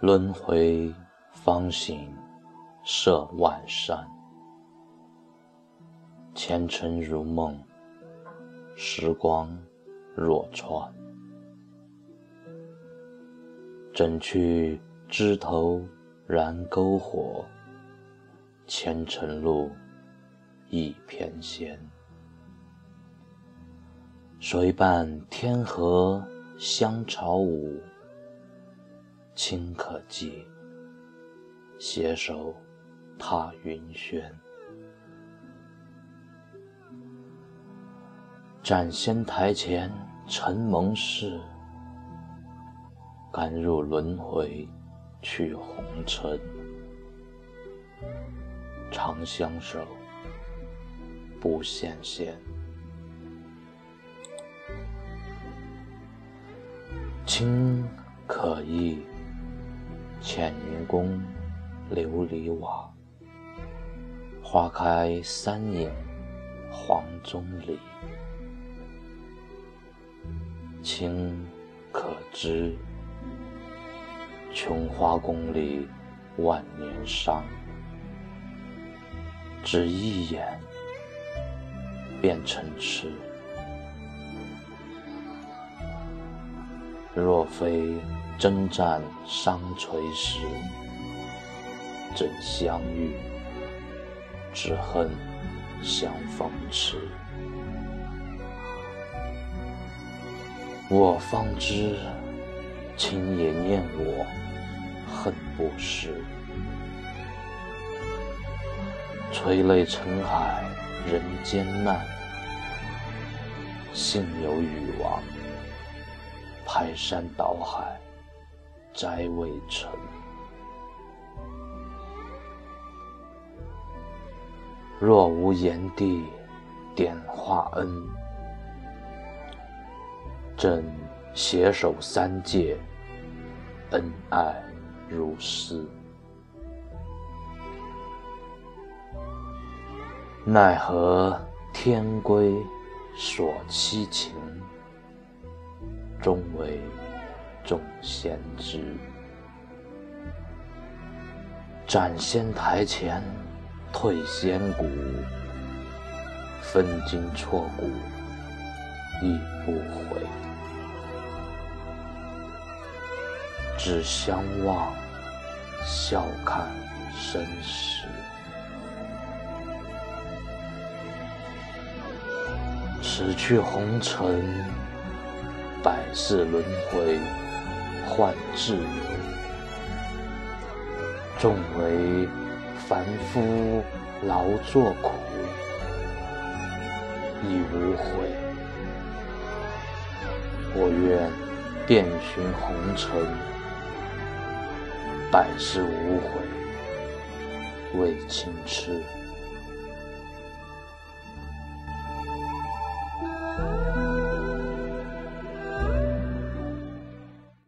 轮回方醒涉万山，前尘如梦，时光若川。怎去枝头燃篝火？前尘路一片仙。谁伴天河相潮舞？卿可寄，携手踏云轩。斩仙台前尘盟誓，甘入轮回去红尘。长相守，不羡仙。卿可忆，浅云宫琉璃瓦，花开三影黄钟里。卿可知，琼花宫里万年伤，只一眼便成痴。若非征战伤垂时，怎相遇？只恨相逢迟。我方知，卿也念我，恨不识。垂泪成海，人间难。幸有禹王。排山倒海，斋未成。若无炎帝点化恩，朕携手三界，恩爱如斯。奈何天规所期情？终为众仙知。斩仙台前退仙骨，分筋错骨亦不悔。只相望，笑看生死。此去红尘。百世轮回换自由，纵为凡夫劳作苦，亦无悔。我愿遍寻红尘，百世无悔为情痴。